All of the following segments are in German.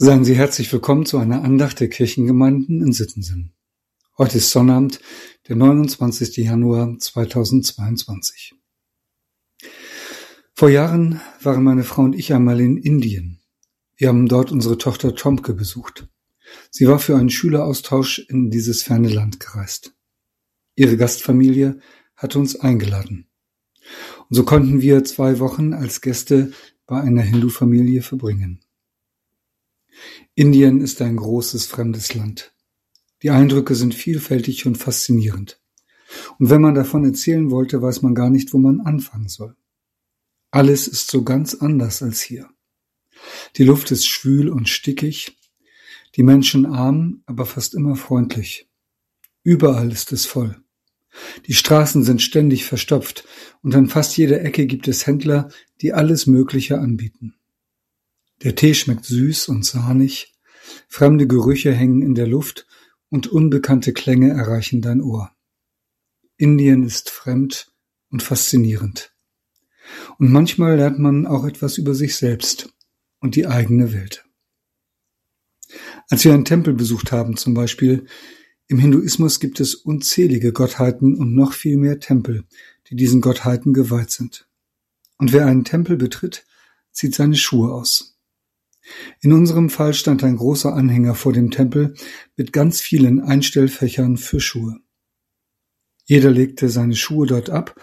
Seien Sie herzlich willkommen zu einer Andacht der Kirchengemeinden in Sittensen. Heute ist Sonnabend, der 29. Januar 2022. Vor Jahren waren meine Frau und ich einmal in Indien. Wir haben dort unsere Tochter Tomke besucht. Sie war für einen Schüleraustausch in dieses ferne Land gereist. Ihre Gastfamilie hatte uns eingeladen. Und so konnten wir zwei Wochen als Gäste bei einer Hindu-Familie verbringen. Indien ist ein großes fremdes Land. Die Eindrücke sind vielfältig und faszinierend. Und wenn man davon erzählen wollte, weiß man gar nicht, wo man anfangen soll. Alles ist so ganz anders als hier. Die Luft ist schwül und stickig, die Menschen arm, aber fast immer freundlich. Überall ist es voll. Die Straßen sind ständig verstopft und an fast jeder Ecke gibt es Händler, die alles Mögliche anbieten. Der Tee schmeckt süß und sahnig, fremde Gerüche hängen in der Luft und unbekannte Klänge erreichen dein Ohr. Indien ist fremd und faszinierend. Und manchmal lernt man auch etwas über sich selbst und die eigene Welt. Als wir einen Tempel besucht haben zum Beispiel, im Hinduismus gibt es unzählige Gottheiten und noch viel mehr Tempel, die diesen Gottheiten geweiht sind. Und wer einen Tempel betritt, zieht seine Schuhe aus. In unserem Fall stand ein großer Anhänger vor dem Tempel mit ganz vielen Einstellfächern für Schuhe. Jeder legte seine Schuhe dort ab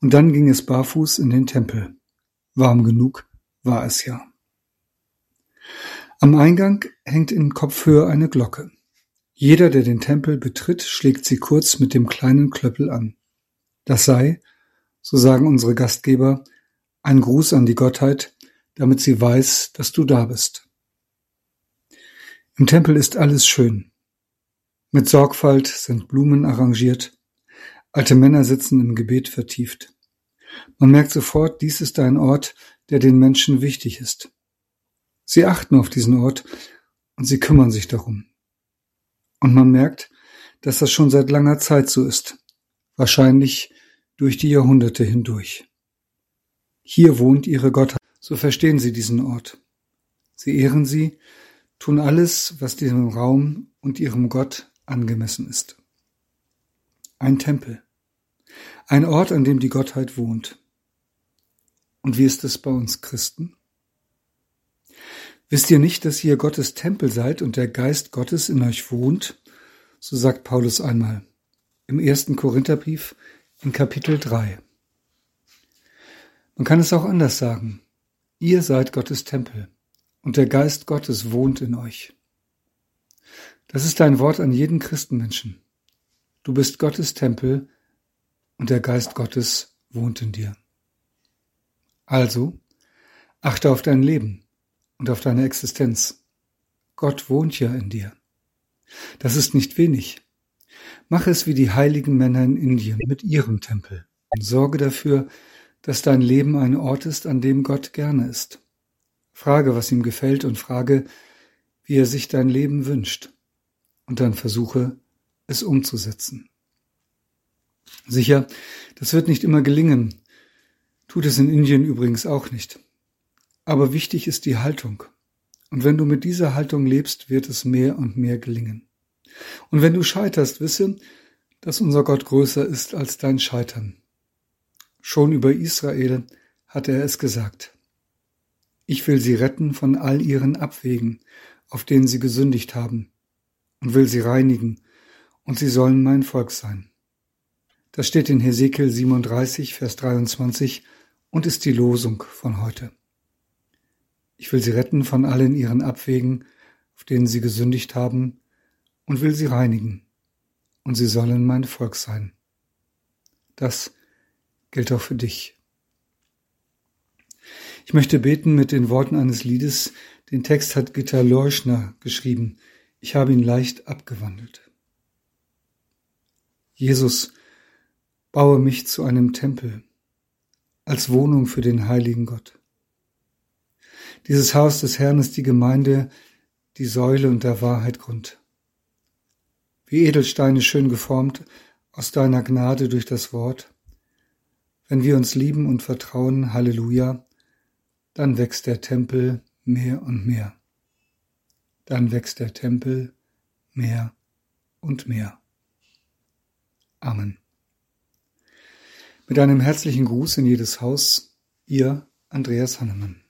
und dann ging es barfuß in den Tempel. Warm genug war es ja. Am Eingang hängt in Kopfhöhe eine Glocke. Jeder, der den Tempel betritt, schlägt sie kurz mit dem kleinen Klöppel an. Das sei, so sagen unsere Gastgeber, ein Gruß an die Gottheit, damit sie weiß, dass du da bist. Im Tempel ist alles schön. Mit Sorgfalt sind Blumen arrangiert, alte Männer sitzen im Gebet vertieft. Man merkt sofort, dies ist ein Ort, der den Menschen wichtig ist. Sie achten auf diesen Ort und sie kümmern sich darum. Und man merkt, dass das schon seit langer Zeit so ist, wahrscheinlich durch die Jahrhunderte hindurch. Hier wohnt ihre Gottheit. So verstehen sie diesen Ort. Sie ehren sie, tun alles, was diesem Raum und ihrem Gott angemessen ist. Ein Tempel. Ein Ort, an dem die Gottheit wohnt. Und wie ist es bei uns Christen? Wisst ihr nicht, dass ihr Gottes Tempel seid und der Geist Gottes in euch wohnt? So sagt Paulus einmal im ersten Korintherbrief in Kapitel 3. Man kann es auch anders sagen. Ihr seid Gottes Tempel und der Geist Gottes wohnt in euch. Das ist ein Wort an jeden Christenmenschen. Du bist Gottes Tempel und der Geist Gottes wohnt in dir. Also, achte auf dein Leben und auf deine Existenz. Gott wohnt ja in dir. Das ist nicht wenig. Mach es wie die heiligen Männer in Indien mit ihrem Tempel und sorge dafür, dass dein Leben ein Ort ist, an dem Gott gerne ist. Frage, was ihm gefällt und frage, wie er sich dein Leben wünscht. Und dann versuche, es umzusetzen. Sicher, das wird nicht immer gelingen. Tut es in Indien übrigens auch nicht. Aber wichtig ist die Haltung. Und wenn du mit dieser Haltung lebst, wird es mehr und mehr gelingen. Und wenn du scheiterst, wisse, dass unser Gott größer ist als dein Scheitern. Schon über Israel hatte er es gesagt. Ich will sie retten von all ihren Abwegen, auf denen sie gesündigt haben, und will sie reinigen, und sie sollen mein Volk sein. Das steht in Hesekiel 37, Vers 23 und ist die Losung von heute. Ich will sie retten von allen ihren Abwegen, auf denen sie gesündigt haben, und will sie reinigen, und sie sollen mein Volk sein. Das gilt auch für dich. Ich möchte beten mit den Worten eines Liedes. Den Text hat Gitta Leuschner geschrieben. Ich habe ihn leicht abgewandelt. Jesus, baue mich zu einem Tempel, als Wohnung für den heiligen Gott. Dieses Haus des Herrn ist die Gemeinde, die Säule und der Wahrheit Grund. Wie Edelsteine schön geformt aus deiner Gnade durch das Wort, wenn wir uns lieben und vertrauen, Halleluja, dann wächst der Tempel mehr und mehr. dann wächst der Tempel mehr und mehr. Amen. Mit einem herzlichen Gruß in jedes Haus, Ihr Andreas Hannemann.